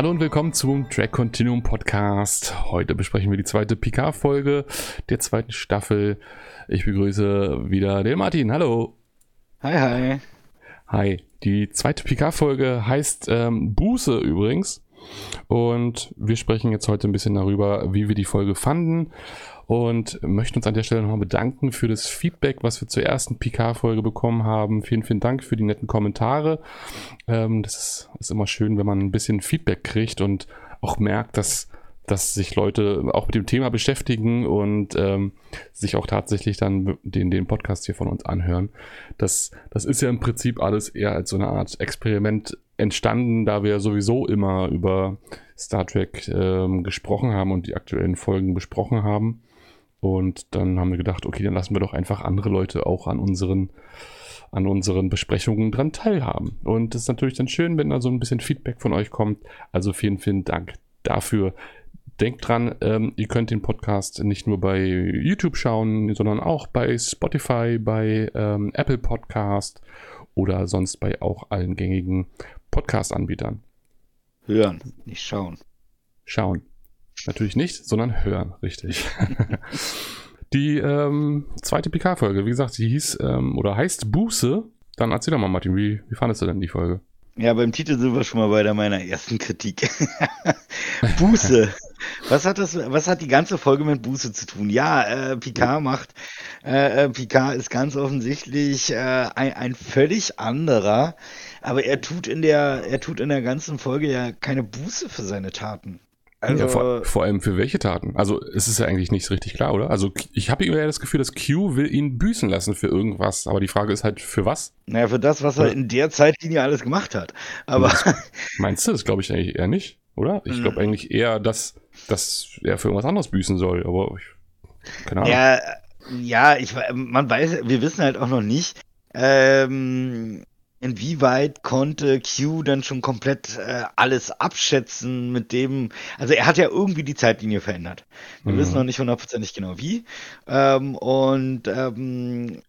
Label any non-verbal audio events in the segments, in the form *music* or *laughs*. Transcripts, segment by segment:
Hallo und willkommen zum Track Continuum Podcast. Heute besprechen wir die zweite Picard-Folge der zweiten Staffel. Ich begrüße wieder den Martin. Hallo. Hi, hi. Hi. Die zweite Picard-Folge heißt ähm, Buße übrigens. Und wir sprechen jetzt heute ein bisschen darüber, wie wir die Folge fanden und möchten uns an der Stelle nochmal bedanken für das Feedback, was wir zur ersten PK-Folge bekommen haben. Vielen, vielen Dank für die netten Kommentare. Ähm, das ist, ist, immer schön, wenn man ein bisschen Feedback kriegt und auch merkt, dass, dass sich Leute auch mit dem Thema beschäftigen und ähm, sich auch tatsächlich dann den, den Podcast hier von uns anhören. Das, das ist ja im Prinzip alles eher als so eine Art Experiment entstanden, da wir sowieso immer über Star Trek ähm, gesprochen haben und die aktuellen Folgen besprochen haben. Und dann haben wir gedacht, okay, dann lassen wir doch einfach andere Leute auch an unseren, an unseren Besprechungen dran teilhaben. Und es ist natürlich dann schön, wenn da so ein bisschen Feedback von euch kommt. Also vielen, vielen Dank dafür. Denkt dran, ähm, ihr könnt den Podcast nicht nur bei YouTube schauen, sondern auch bei Spotify, bei ähm, Apple Podcast oder sonst bei auch allen gängigen Podcast-Anbietern. Hören, nicht schauen. Schauen. Natürlich nicht, sondern hören, richtig. *laughs* die ähm, zweite PK-Folge, wie gesagt, die hieß ähm, oder heißt Buße. Dann erzähl doch mal, Martin, wie, wie fandest du denn die Folge? Ja, beim Titel sind wir schon mal bei der meiner ersten Kritik. *laughs* Buße. Was hat das, was hat die ganze Folge mit Buße zu tun? Ja, äh, Picard macht, äh, äh Picard ist ganz offensichtlich äh, ein, ein völlig anderer, aber er tut in der, er tut in der ganzen Folge ja keine Buße für seine Taten. Also, ja, vor, vor, allem für welche Taten? Also es ist ja eigentlich nicht richtig klar, oder? Also ich habe immer das Gefühl, dass Q will ihn büßen lassen für irgendwas, aber die Frage ist halt, für was? Naja, für das, was er in der Zeitlinie alles gemacht hat. Aber meinst du, das glaube ich eigentlich eher nicht, oder? Ich glaube hm. eigentlich eher, dass, dass er für irgendwas anderes büßen soll, aber ich, keine Ahnung. Ja, ja, ich, man weiß, wir wissen halt auch noch nicht, ähm, Inwieweit konnte Q dann schon komplett äh, alles abschätzen mit dem, also er hat ja irgendwie die Zeitlinie verändert. Wir mhm. wissen noch nicht hundertprozentig genau wie. Ähm, und ähm,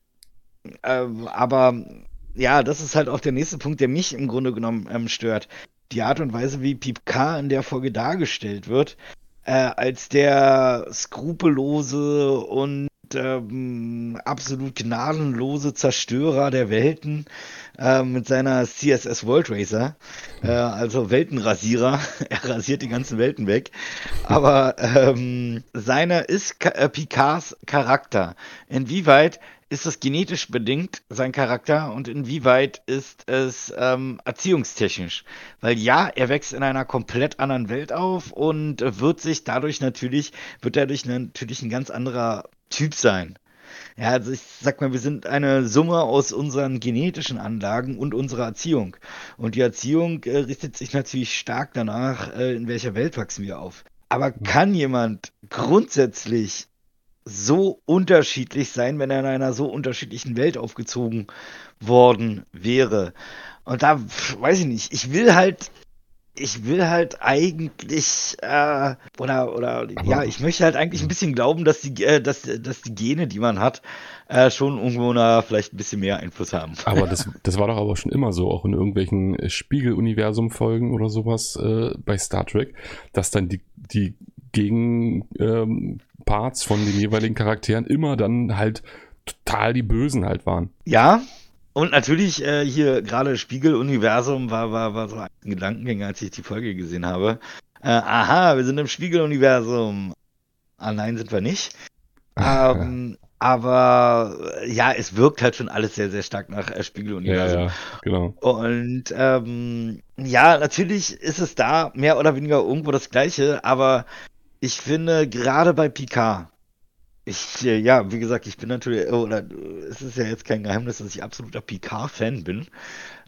äh, aber ja, das ist halt auch der nächste Punkt, der mich im Grunde genommen ähm, stört. Die Art und Weise, wie K in der Folge dargestellt wird, äh, als der skrupellose und ähm, absolut gnadenlose Zerstörer der Welten äh, mit seiner CSS World Racer, äh, also Weltenrasierer. *laughs* er rasiert die ganzen Welten weg. Aber ähm, seiner ist Ka äh, Picards Charakter. Inwieweit ist das genetisch bedingt, sein Charakter, und inwieweit ist es ähm, erziehungstechnisch? Weil ja, er wächst in einer komplett anderen Welt auf und wird sich dadurch natürlich, wird dadurch natürlich ein ganz anderer Typ sein. Ja, also ich sag mal, wir sind eine Summe aus unseren genetischen Anlagen und unserer Erziehung. Und die Erziehung äh, richtet sich natürlich stark danach, äh, in welcher Welt wachsen wir auf. Aber kann jemand grundsätzlich so unterschiedlich sein, wenn er in einer so unterschiedlichen Welt aufgezogen worden wäre? Und da weiß ich nicht. Ich will halt ich will halt eigentlich äh, oder oder ja, ich möchte halt eigentlich ein bisschen glauben, dass die äh, dass, dass die Gene, die man hat, äh, schon irgendwo na, vielleicht ein bisschen mehr Einfluss haben. Aber das, *laughs* das war doch aber schon immer so, auch in irgendwelchen Spiegel-Universum-Folgen oder sowas äh, bei Star Trek, dass dann die, die Gegenparts ähm, von den jeweiligen Charakteren immer dann halt total die Bösen halt waren. Ja, und natürlich äh, hier gerade Spiegeluniversum war, war, war so ein Gedankengänger, als ich die Folge gesehen habe. Äh, aha, wir sind im Spiegeluniversum. Ah, nein, sind wir nicht. *laughs* Ähm, aber äh, ja, es wirkt halt schon alles sehr, sehr stark nach äh, Spiegeluniversum. Ja, ja, genau. Und ähm, ja, natürlich ist es da mehr oder weniger irgendwo das Gleiche, aber ich finde gerade bei Picard, ich, äh, ja, wie gesagt, ich bin natürlich, oh, oder es ist ja jetzt kein Geheimnis, dass ich absoluter Picard-Fan bin.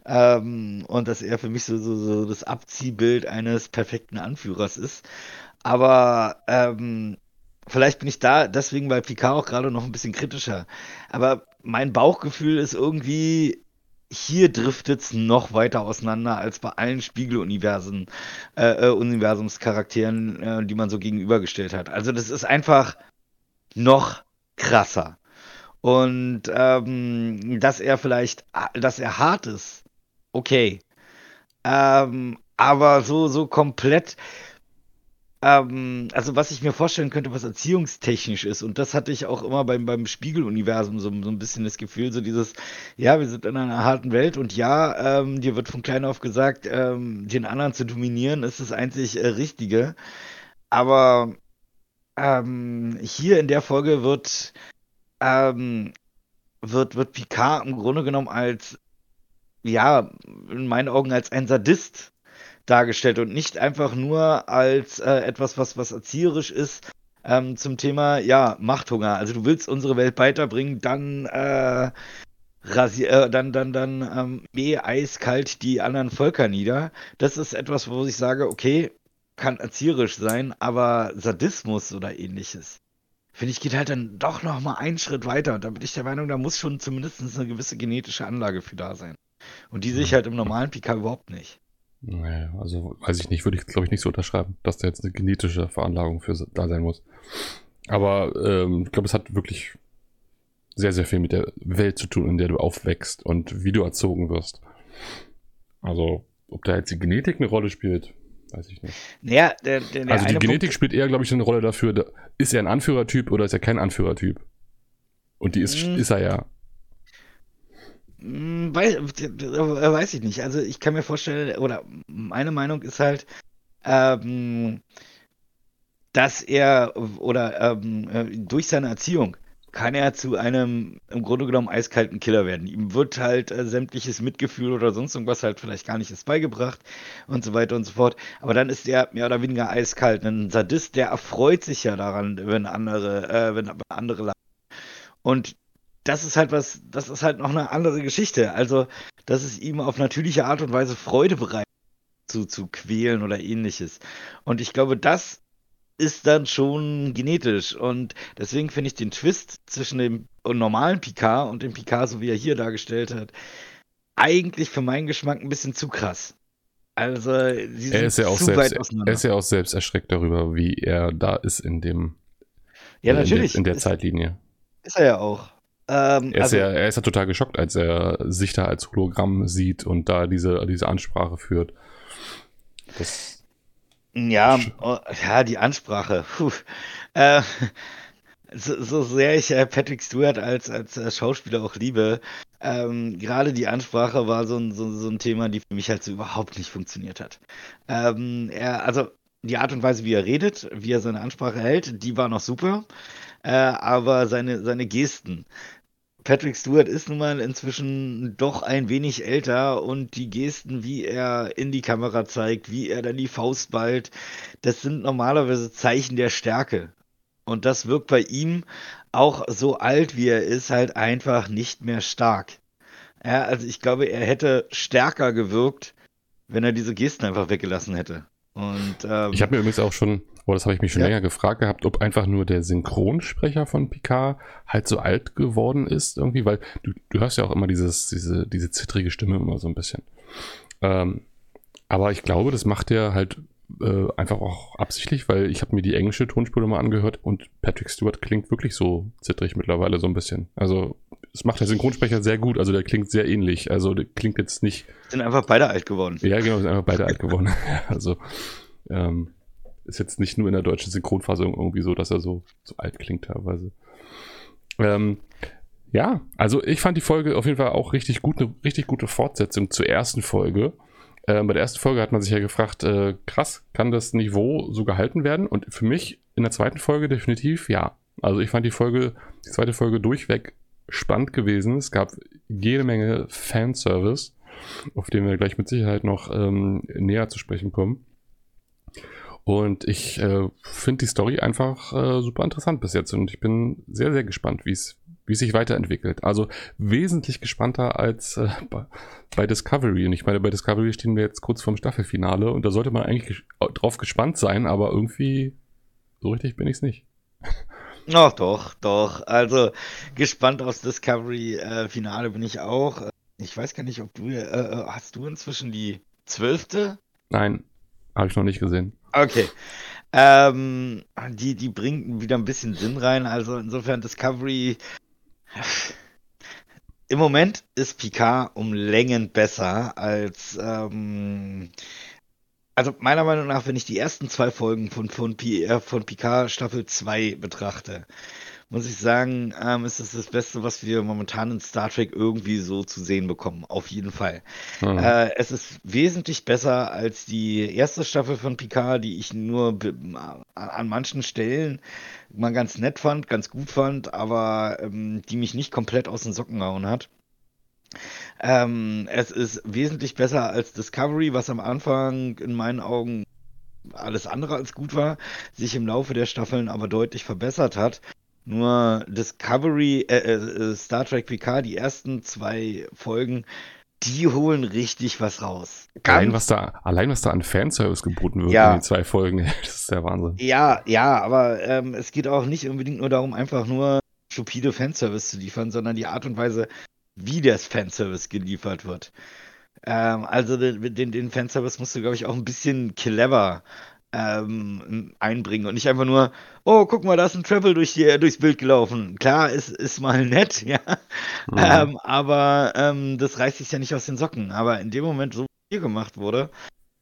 Ähm, und dass er für mich so, so, so das Abziehbild eines perfekten Anführers ist. Aber ähm, vielleicht bin ich da deswegen bei Picard auch gerade noch ein bisschen kritischer. Aber mein Bauchgefühl ist irgendwie, hier driftet es noch weiter auseinander als bei allen Spiegeluniversen, äh, äh, Universumscharakteren, äh, die man so gegenübergestellt hat. Also das ist einfach noch krasser. Und ähm, dass er vielleicht, dass er hart ist, okay. Ähm, aber so, so komplett ähm, also was ich mir vorstellen könnte, was erziehungstechnisch ist, und das hatte ich auch immer beim, beim Spiegeluniversum so, so ein bisschen das Gefühl, so dieses, ja, wir sind in einer harten Welt und ja, ähm, dir wird von klein auf gesagt, ähm, den anderen zu dominieren, ist das einzig äh, Richtige. Aber ähm, hier in der Folge wird, ähm, wird, wird Picard im Grunde genommen als, ja, in meinen Augen als ein Sadist dargestellt und nicht einfach nur als äh, etwas, was, was erzieherisch ist ähm, zum Thema, ja, Machthunger. Also du willst unsere Welt weiterbringen, dann äh, rasier, äh, dann, dann, dann ähm, mäh eiskalt die anderen Völker nieder. Das ist etwas, wo ich sage, okay, kann erzieherisch sein, aber Sadismus oder ähnliches. Finde ich, geht halt dann doch noch mal einen Schritt weiter. Und da bin ich der Meinung, da muss schon zumindest eine gewisse genetische Anlage für da sein. Und die sehe ich halt im normalen Pika überhaupt nicht. Naja, also weiß ich nicht, würde ich glaube ich nicht so unterschreiben, dass da jetzt eine genetische Veranlagung für da sein muss. Aber ähm, ich glaube, es hat wirklich sehr, sehr viel mit der Welt zu tun, in der du aufwächst und wie du erzogen wirst. Also, ob da jetzt die Genetik eine Rolle spielt, weiß ich nicht. Naja, der, der, also die Genetik Punkt... spielt eher, glaube ich, eine Rolle dafür, ist er ein Anführertyp oder ist er kein Anführertyp? Und die ist, hm. ist er ja. Hm, weiß, weiß ich nicht. Also ich kann mir vorstellen, oder meine Meinung ist halt, ähm, dass er oder ähm, äh, durch seine Erziehung kann er zu einem im Grunde genommen eiskalten Killer werden. Ihm wird halt äh, sämtliches Mitgefühl oder sonst irgendwas halt vielleicht gar nicht ist beigebracht und so weiter und so fort. Aber dann ist er mehr oder weniger eiskalt. Ein Sadist, der erfreut sich ja daran, wenn andere, äh, wenn andere lachen. Und das ist halt was, das ist halt noch eine andere Geschichte. Also, dass es ihm auf natürliche Art und Weise Freude bereitet, zu, zu quälen oder ähnliches. Und ich glaube, das ist dann schon genetisch. Und deswegen finde ich den Twist zwischen dem normalen Picard und dem Picard, so wie er hier dargestellt hat, eigentlich für meinen Geschmack ein bisschen zu krass. Also, sie er ist ja auch selbst, Er ist ja auch selbst erschreckt darüber, wie er da ist in dem. Ja, natürlich. In, der, in der Zeitlinie. Ist er ja auch. Ähm, er, ist also, ja, er ist ja total geschockt, als er sich da als Hologramm sieht und da diese, diese Ansprache führt. Das ja, oh, ja, die Ansprache. Äh, so, so, sehr ich äh, Patrick Stewart als, als äh, Schauspieler auch liebe, ähm, gerade die Ansprache war so ein, so, so, ein Thema, die für mich halt so überhaupt nicht funktioniert hat. Ähm, er, also die Art und Weise, wie er redet, wie er seine Ansprache hält, die war noch super. Äh, aber seine, seine Gesten, Patrick Stewart ist nun mal inzwischen doch ein wenig älter und die Gesten, wie er in die Kamera zeigt, wie er dann die Faust ballt, das sind normalerweise Zeichen der Stärke. Und das wirkt bei ihm auch so alt wie er ist, halt einfach nicht mehr stark. Ja, also ich glaube, er hätte stärker gewirkt, wenn er diese Gesten einfach weggelassen hätte. Und, ähm, ich habe mir übrigens auch schon, oh, das habe ich mich schon ja. länger gefragt gehabt, ob einfach nur der Synchronsprecher von Picard halt so alt geworden ist irgendwie, weil du, du hörst ja auch immer dieses, diese, diese zittrige Stimme immer so ein bisschen. Ähm, aber ich glaube, das macht er halt äh, einfach auch absichtlich, weil ich habe mir die englische Tonspur mal angehört und Patrick Stewart klingt wirklich so zittrig mittlerweile so ein bisschen. Also es macht der Synchronsprecher sehr gut, also der klingt sehr ähnlich. Also der klingt jetzt nicht. Sind einfach beide alt geworden. Ja, genau, sind einfach beide alt geworden. *laughs* also ähm, ist jetzt nicht nur in der deutschen Synchronfassung irgendwie so, dass er so, so alt klingt teilweise. Ähm, ja, also ich fand die Folge auf jeden Fall auch richtig gut, eine richtig gute Fortsetzung zur ersten Folge. Ähm, bei der ersten Folge hat man sich ja gefragt, äh, krass, kann das Niveau so gehalten werden? Und für mich in der zweiten Folge definitiv ja. Also ich fand die Folge, die zweite Folge durchweg spannend gewesen. Es gab jede Menge Fanservice, auf den wir gleich mit Sicherheit noch ähm, näher zu sprechen kommen. Und ich äh, finde die Story einfach äh, super interessant bis jetzt und ich bin sehr, sehr gespannt, wie es wie sich weiterentwickelt. Also wesentlich gespannter als äh, bei, bei, Discovery. Und ich meine, bei Discovery stehen wir jetzt kurz vorm Staffelfinale und da sollte man eigentlich drauf gespannt sein, aber irgendwie so richtig bin ich es nicht. Ach doch, doch. Also gespannt aufs Discovery-Finale äh, bin ich auch. Ich weiß gar nicht, ob du, äh, äh, hast du inzwischen die zwölfte? Nein, habe ich noch nicht gesehen. Okay. Ähm, die, die bringt wieder ein bisschen Sinn rein. Also insofern Discovery. Im Moment ist Picard um Längen besser als ähm, also meiner Meinung nach, wenn ich die ersten zwei Folgen von, von, äh, von Picard Staffel 2 betrachte, muss ich sagen, ähm, ist es das Beste, was wir momentan in Star Trek irgendwie so zu sehen bekommen. Auf jeden Fall. Mhm. Äh, es ist wesentlich besser als die erste Staffel von Picard, die ich nur an manchen Stellen mal ganz nett fand, ganz gut fand, aber ähm, die mich nicht komplett aus den Socken gehauen hat. Ähm, es ist wesentlich besser als Discovery, was am Anfang in meinen Augen alles andere als gut war, sich im Laufe der Staffeln aber deutlich verbessert hat. Nur Discovery, äh, äh, Star Trek Picard, die ersten zwei Folgen, die holen richtig was raus. allein was, da, allein was da an Fanservice geboten wird ja. in den zwei Folgen, *laughs* das ist der Wahnsinn. Ja, ja, aber ähm, es geht auch nicht unbedingt nur darum, einfach nur stupide Fanservice zu liefern, sondern die Art und Weise, wie der Fanservice geliefert wird. Ähm, also den, den, den Fanservice musst du, glaube ich, auch ein bisschen clever ähm, einbringen und nicht einfach nur, oh, guck mal, da ist ein Travel durch die, durchs Bild gelaufen. Klar, ist, ist mal *laughs* nett, ja. Mhm. Ähm, aber ähm, das reißt sich ja nicht aus den Socken. Aber in dem Moment, so wie hier gemacht wurde,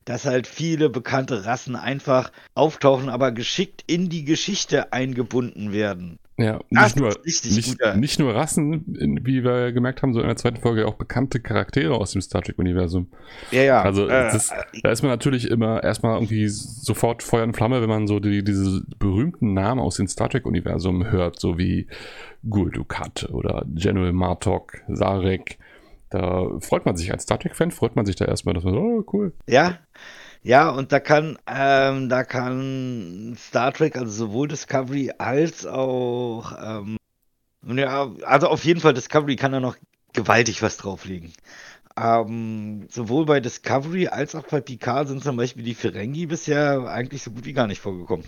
dass halt viele bekannte Rassen einfach auftauchen, aber geschickt in die Geschichte eingebunden werden. Ja, nicht nur, nicht, nicht, nur Rassen, wie wir gemerkt haben, so in der zweiten Folge auch bekannte Charaktere aus dem Star Trek-Universum. Ja, ja. Also äh, das, da ist man natürlich immer erstmal irgendwie sofort Feuer und Flamme, wenn man so die, diese berühmten Namen aus dem Star Trek-Universum hört, so wie Gul Dukat oder General Martok, Sarek. Da freut man sich als Star Trek-Fan, freut man sich da erstmal, dass man so, oh, cool. Ja, ja, und da kann, ähm, da kann Star Trek, also sowohl Discovery als auch, ähm, ja, also auf jeden Fall Discovery kann da noch gewaltig was drauflegen. Ähm, sowohl bei Discovery als auch bei Picard sind zum Beispiel die Ferengi bisher eigentlich so gut wie gar nicht vorgekommen.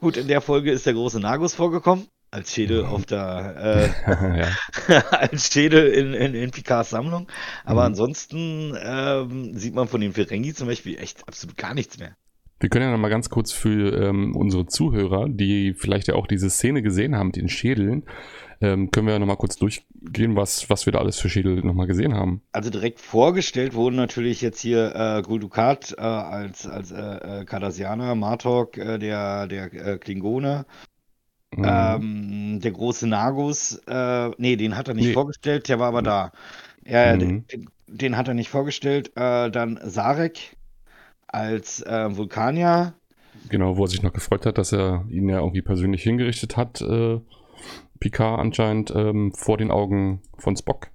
Gut, in der Folge ist der große Nagus vorgekommen als Schädel mhm. auf der *laughs* äh, *laughs* als Schädel in, in, in Picards Sammlung. Aber mhm. ansonsten ähm, sieht man von den Ferengi zum Beispiel echt absolut gar nichts mehr. Wir können ja noch mal ganz kurz für ähm, unsere Zuhörer, die vielleicht ja auch diese Szene gesehen haben mit den Schädeln, ähm, können wir ja noch mal kurz durchgehen, was, was wir da alles für Schädel noch mal gesehen haben. Also direkt vorgestellt wurden natürlich jetzt hier äh, Guldukat äh, als, als äh, äh Cardassianer, Martok, äh, der, der äh, Klingone, Mhm. Ähm, der große Nagus, äh, nee, den hat er nicht nee. vorgestellt, der war aber da. Ja, mhm. den, den, hat er nicht vorgestellt. Äh, dann Sarek als äh, Vulkanier. Genau, wo er sich noch gefreut hat, dass er ihn ja irgendwie persönlich hingerichtet hat, äh, Picard anscheinend ähm, vor den Augen von Spock.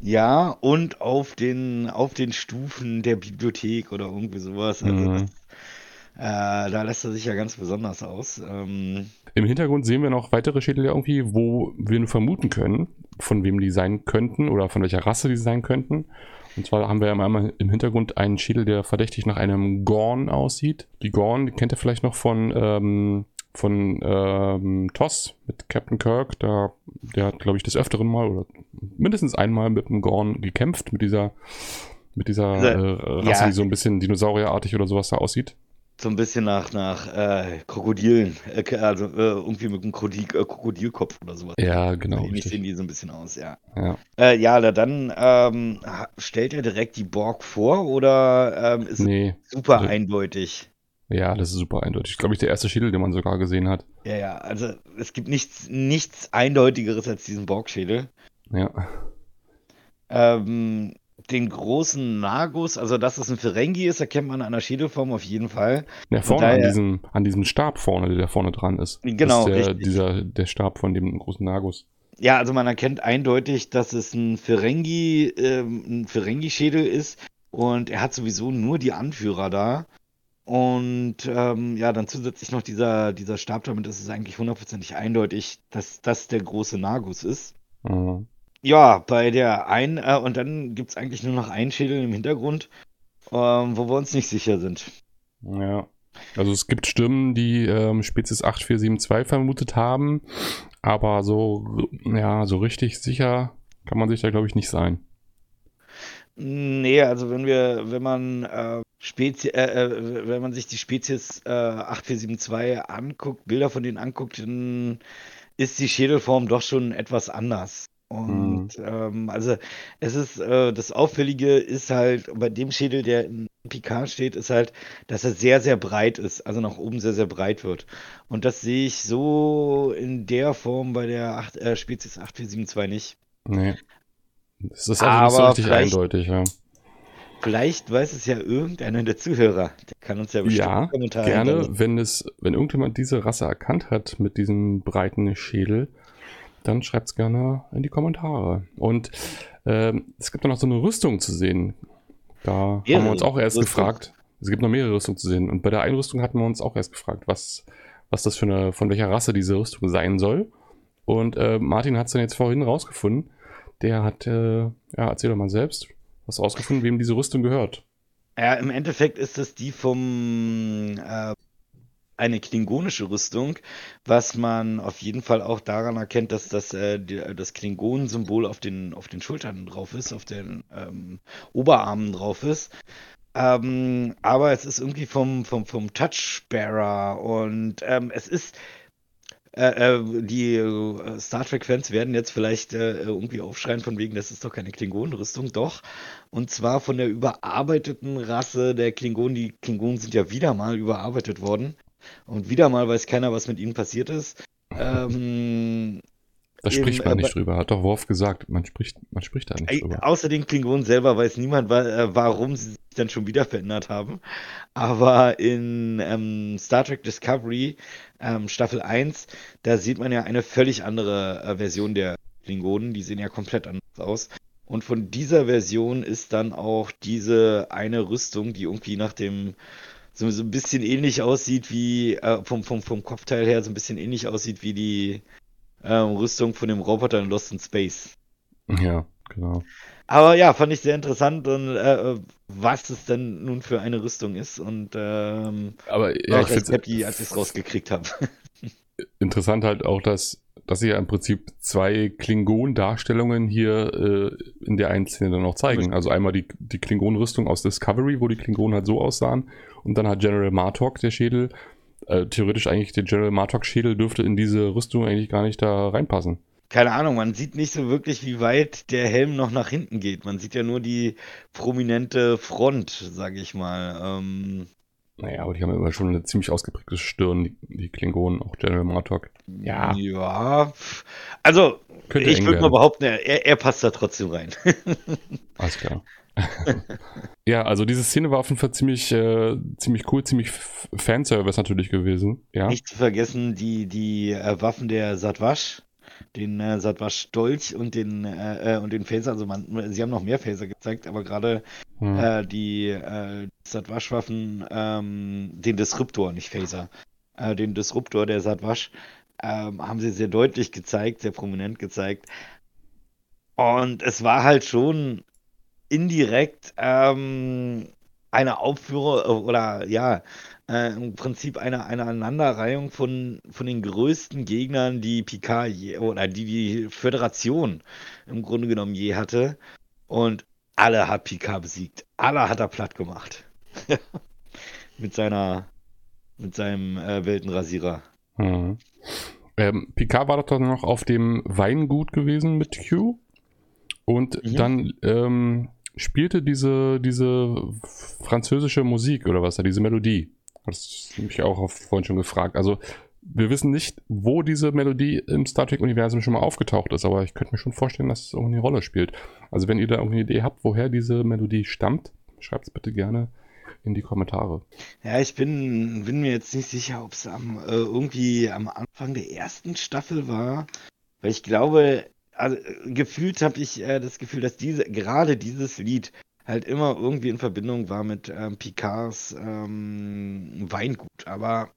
Ja, und auf den, auf den Stufen der Bibliothek oder irgendwie sowas. Also mhm. das, da lässt er sich ja ganz besonders aus. Ähm, Im Hintergrund sehen wir noch weitere Schädel irgendwie, wo wir nur vermuten können, von wem die sein könnten oder von welcher Rasse die sein könnten. Und zwar haben wir ja einmal im Hintergrund einen Schädel, der verdächtig nach einem Gorn aussieht. Die Gorn die kennt ihr vielleicht noch von, ähm, von ähm, TOS mit Captain Kirk. Da, der hat, glaube ich, des Öfteren mal oder mindestens einmal mit einem Gorn gekämpft, mit dieser, mit dieser äh, Rasse, ja. die so ein bisschen dinosaurierartig oder sowas da aussieht so ein bisschen nach, nach äh, Krokodilen, äh, also äh, irgendwie mit einem Krokodil, äh, Krokodilkopf oder sowas. Ja, genau. Ähnlich sehen die so ein bisschen aus, ja. Ja, äh, ja dann ähm, stellt er direkt die Borg vor oder ähm, ist nee, super also, eindeutig? Ja, das ist super eindeutig. Glaube ich, der erste Schädel, den man sogar gesehen hat. Ja, ja, also es gibt nichts, nichts Eindeutigeres als diesen Borg-Schädel. Ja. Ähm, den großen Nagus, also dass es ein Ferengi ist, erkennt man an der Schädelform auf jeden Fall. Ja, vorne daher, an, diesem, an diesem Stab vorne, der da vorne dran ist. Genau, ist der, dieser, der Stab von dem großen Nagus. Ja, also man erkennt eindeutig, dass es ein Ferengi, ähm, ein Ferengi-Schädel ist und er hat sowieso nur die Anführer da. Und ähm, ja, dann zusätzlich noch dieser, dieser Stab, damit ist es eigentlich hundertprozentig eindeutig, dass das der große Nagus ist. Mhm. Ja, bei der einen, äh, und dann gibt es eigentlich nur noch einen Schädel im Hintergrund, ähm, wo wir uns nicht sicher sind. Ja. Also es gibt Stimmen, die ähm, Spezies 8472 vermutet haben, aber so, ja, so richtig sicher kann man sich da, glaube ich, nicht sein. Nee, also wenn wir, wenn man äh, Spezie, äh, äh, wenn man sich die Spezies äh, 8472 anguckt, Bilder von denen anguckt, dann ist die Schädelform doch schon etwas anders. Und mhm. ähm, also es ist, äh, das Auffällige ist halt, bei dem Schädel, der in Picard steht, ist halt, dass er sehr, sehr breit ist, also nach oben sehr, sehr breit wird. Und das sehe ich so in der Form bei der 8, äh, Spezies 8472 nicht. Nee. Das ist also nicht so richtig eindeutig, ja. Vielleicht weiß es ja irgendeiner der Zuhörer. Der kann uns ja bestimmt ja, Kommentare gerne, wenn es, wenn irgendjemand diese Rasse erkannt hat mit diesem breiten Schädel, dann schreibt es gerne in die Kommentare. Und ähm, es gibt noch so eine Rüstung zu sehen. Da ja, haben wir uns auch erst Rüstung. gefragt. Es gibt noch mehrere Rüstungen zu sehen. Und bei der Einrüstung hatten wir uns auch erst gefragt, was, was das für eine, von welcher Rasse diese Rüstung sein soll. Und äh, Martin hat es dann jetzt vorhin rausgefunden. Der hat, äh, ja, erzähl doch mal selbst, was rausgefunden, wem diese Rüstung gehört. Ja, im Endeffekt ist das die vom äh, eine klingonische Rüstung, was man auf jeden Fall auch daran erkennt, dass das, äh, die, das Klingonensymbol auf den, auf den Schultern drauf ist, auf den ähm, Oberarmen drauf ist. Ähm, aber es ist irgendwie vom, vom, vom Touchbearer und ähm, es ist äh, äh, die äh, Star Trek-Fans werden jetzt vielleicht äh, irgendwie aufschreien von wegen, das ist doch keine Klingonenrüstung, doch. Und zwar von der überarbeiteten Rasse der Klingonen. Die Klingonen sind ja wieder mal überarbeitet worden. Und wieder mal weiß keiner, was mit ihnen passiert ist. Ähm, da spricht man äh, nicht drüber, hat doch Worf gesagt. Man spricht, man spricht da nicht drüber. Außer den Klingonen selber weiß niemand, äh, warum sie sich dann schon wieder verändert haben. Aber in ähm, Star Trek Discovery ähm, Staffel 1, da sieht man ja eine völlig andere äh, Version der Klingonen. Die sehen ja komplett anders aus. Und von dieser Version ist dann auch diese eine Rüstung, die irgendwie nach dem so, so ein bisschen ähnlich aussieht wie, äh, vom, vom, vom Kopfteil her, so ein bisschen ähnlich aussieht wie die äh, Rüstung von dem Roboter in Lost in Space. Ja, genau. Aber ja, fand ich sehr interessant und äh, was es denn nun für eine Rüstung ist und ähm, aber ja, ich finde happy, als ich es rausgekriegt habe. *laughs* Interessant halt auch, dass dass sie ja im Prinzip zwei Klingon-Darstellungen hier äh, in der einen Szene dann auch zeigen. Also einmal die, die Klingon-Rüstung aus Discovery, wo die Klingonen halt so aussahen, und dann hat General Martok, der Schädel, äh, theoretisch eigentlich der General Martok-Schädel dürfte in diese Rüstung eigentlich gar nicht da reinpassen. Keine Ahnung, man sieht nicht so wirklich, wie weit der Helm noch nach hinten geht. Man sieht ja nur die prominente Front, sage ich mal. Ähm, naja, aber die haben immer schon eine ziemlich ausgeprägte Stirn, die, die Klingonen, auch General Martok. Ja. Ja. Also, Könnte ich würde mal behaupten, er, er passt da trotzdem rein. *laughs* Alles klar. *laughs* ja, also diese Szene war auf jeden Fall ziemlich, äh, ziemlich cool, ziemlich Fanservice natürlich gewesen. Ja. Nicht zu vergessen die, die äh, Waffen der Satwasch, den äh, Satwasch Dolch und den äh, äh, und den Phaser. Also man, sie haben noch mehr Phaser gezeigt, aber gerade hm. Äh, die äh, Satwasch Waffen, ähm, den Disruptor, nicht Phaser, äh, den Disruptor der Satwasch, ähm, haben sie sehr deutlich gezeigt, sehr prominent gezeigt. Und es war halt schon indirekt ähm, eine Aufführung äh, oder ja, äh, im Prinzip eine, eine Aneinanderreihung von, von den größten Gegnern, die Picard je, oder die die Föderation im Grunde genommen je hatte. Und alle hat Picard besiegt. Alle hat er platt gemacht. *laughs* mit seiner, mit seinem äh, Weltenrasierer. Mhm. Ähm, Picard war doch dann noch auf dem Weingut gewesen mit Q. Und mhm. dann ähm, spielte diese, diese französische Musik oder was diese Melodie. Das habe ich auch vorhin schon gefragt. Also, wir wissen nicht, wo diese Melodie im Star Trek-Universum schon mal aufgetaucht ist, aber ich könnte mir schon vorstellen, dass es irgendwie eine Rolle spielt. Also, wenn ihr da irgendeine Idee habt, woher diese Melodie stammt, schreibt es bitte gerne in die Kommentare. Ja, ich bin, bin mir jetzt nicht sicher, ob es am, äh, irgendwie am Anfang der ersten Staffel war, weil ich glaube, also gefühlt habe ich äh, das Gefühl, dass diese, gerade dieses Lied halt immer irgendwie in Verbindung war mit ähm, Picards ähm, Weingut. Aber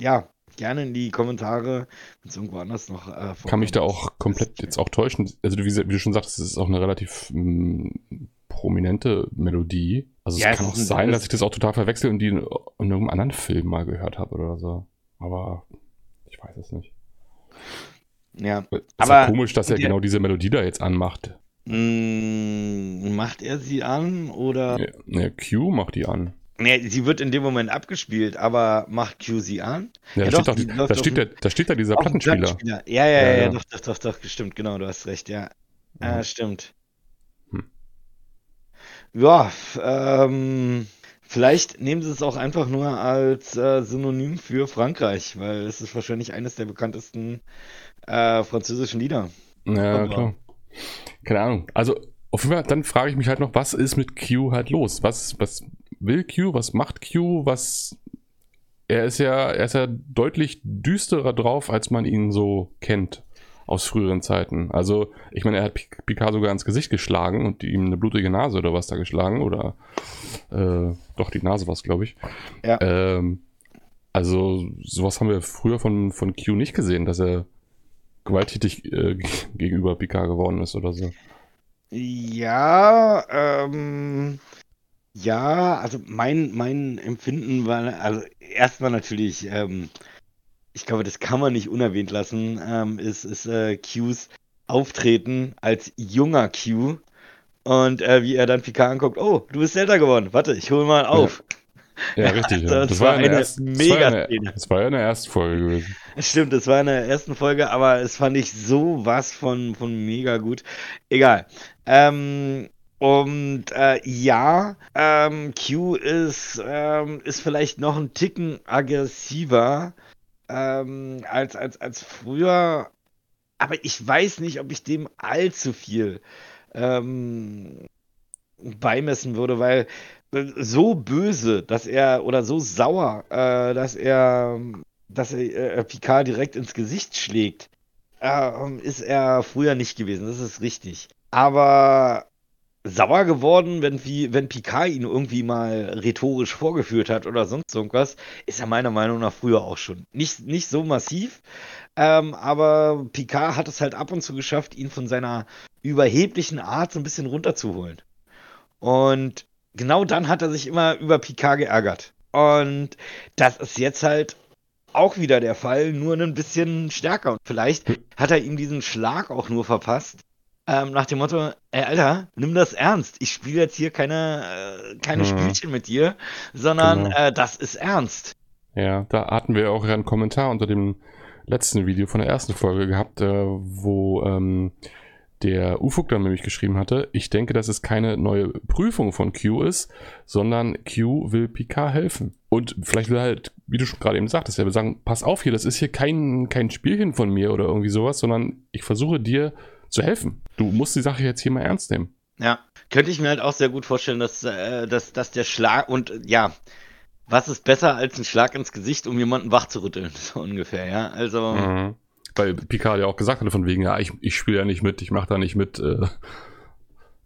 ja, gerne in die Kommentare, wenn es irgendwo anders noch äh, Kann mich da auch komplett jetzt auch täuschen. Also wie, wie, du schon sagst, es ist auch eine relativ mh, mm, prominente Melodie. Also ja, es kann auch sein, dass ich das auch total verwechsel und die in, in irgendeinem anderen Film mal gehört habe oder so. Aber ich weiß es nicht. Ja, ist aber ja komisch, dass er genau diese Melodie da jetzt anmacht. Mm, macht er sie an oder? Ne, ne, Q macht die an. Ne, sie wird in dem Moment abgespielt, aber macht Q sie an? Ja, ja da, doch, steht doch, da, steht der, da steht da dieser Plattenspieler. Plattenspieler. Ja, ja, ja, ja, ja, doch, doch, doch, doch, stimmt, genau, du hast recht, ja. Ja, stimmt. Hm. Ja, ähm, vielleicht nehmen sie es auch einfach nur als äh, Synonym für Frankreich, weil es ist wahrscheinlich eines der bekanntesten äh, französischen Lieder. Ja, Aber, klar. Keine Ahnung. Also, auf jeden Fall, dann frage ich mich halt noch, was ist mit Q halt los? Was, was will Q? Was macht Q? Was. Er ist ja, er ist ja deutlich düsterer drauf, als man ihn so kennt aus früheren Zeiten. Also, ich meine, er hat Picard sogar ins Gesicht geschlagen und ihm eine blutige Nase oder was da geschlagen. Oder äh, doch, die Nase war es, glaube ich. Ja. Ähm, also, sowas haben wir früher von, von Q nicht gesehen, dass er gewalttätig äh, gegenüber Picard geworden ist oder so. Ja, ähm, ja, also mein, mein Empfinden war, also erstmal natürlich, ähm, ich glaube, das kann man nicht unerwähnt lassen, ähm, ist, ist äh, Qs Auftreten als junger Q und äh, wie er dann Picard anguckt, oh, du bist älter geworden, warte, ich hole mal auf. Ja, ja richtig. *laughs* Also, das, das, war eine ersten, mega das war ja in der ersten Folge gewesen. Stimmt, das war in der ersten Folge, aber es fand ich so was von, von mega gut. Egal. Ähm, und äh, ja, ähm, Q ist, ähm, ist vielleicht noch ein Ticken aggressiver ähm, als, als, als früher. Aber ich weiß nicht, ob ich dem allzu viel ähm, beimessen würde, weil so böse, dass er oder so sauer, äh, dass er, dass er äh, Picard direkt ins Gesicht schlägt, äh, ist er früher nicht gewesen. Das ist richtig. Aber sauer geworden, wenn, wenn Picard ihn irgendwie mal rhetorisch vorgeführt hat oder sonst irgendwas, ist er meiner Meinung nach früher auch schon. Nicht, nicht so massiv, ähm, aber Picard hat es halt ab und zu geschafft, ihn von seiner überheblichen Art so ein bisschen runterzuholen. Und genau dann hat er sich immer über Picard geärgert. Und das ist jetzt halt auch wieder der Fall, nur ein bisschen stärker. Und vielleicht hat er ihm diesen Schlag auch nur verpasst, ähm, nach dem Motto, ey Alter, nimm das ernst. Ich spiele jetzt hier keine, äh, keine mhm. Spielchen mit dir, sondern genau. äh, das ist ernst. Ja, da hatten wir auch einen Kommentar unter dem letzten Video von der ersten Folge gehabt, äh, wo ähm, der Ufuk dann nämlich geschrieben hatte, ich denke, dass es keine neue Prüfung von Q ist, sondern Q will Picard helfen. Und vielleicht will er halt, wie du schon gerade eben sagtest, er will sagen, pass auf hier, das ist hier kein, kein Spielchen von mir oder irgendwie sowas, sondern ich versuche dir zu helfen. Du musst die Sache jetzt hier mal ernst nehmen. Ja, könnte ich mir halt auch sehr gut vorstellen, dass, äh, dass, dass der Schlag und ja, was ist besser als ein Schlag ins Gesicht, um jemanden wach zu rütteln, *laughs* so ungefähr, ja. Also. Mhm. Weil Picard ja auch gesagt hatte, von wegen, ja, ich, ich spiele ja nicht mit, ich mache da nicht mit, äh,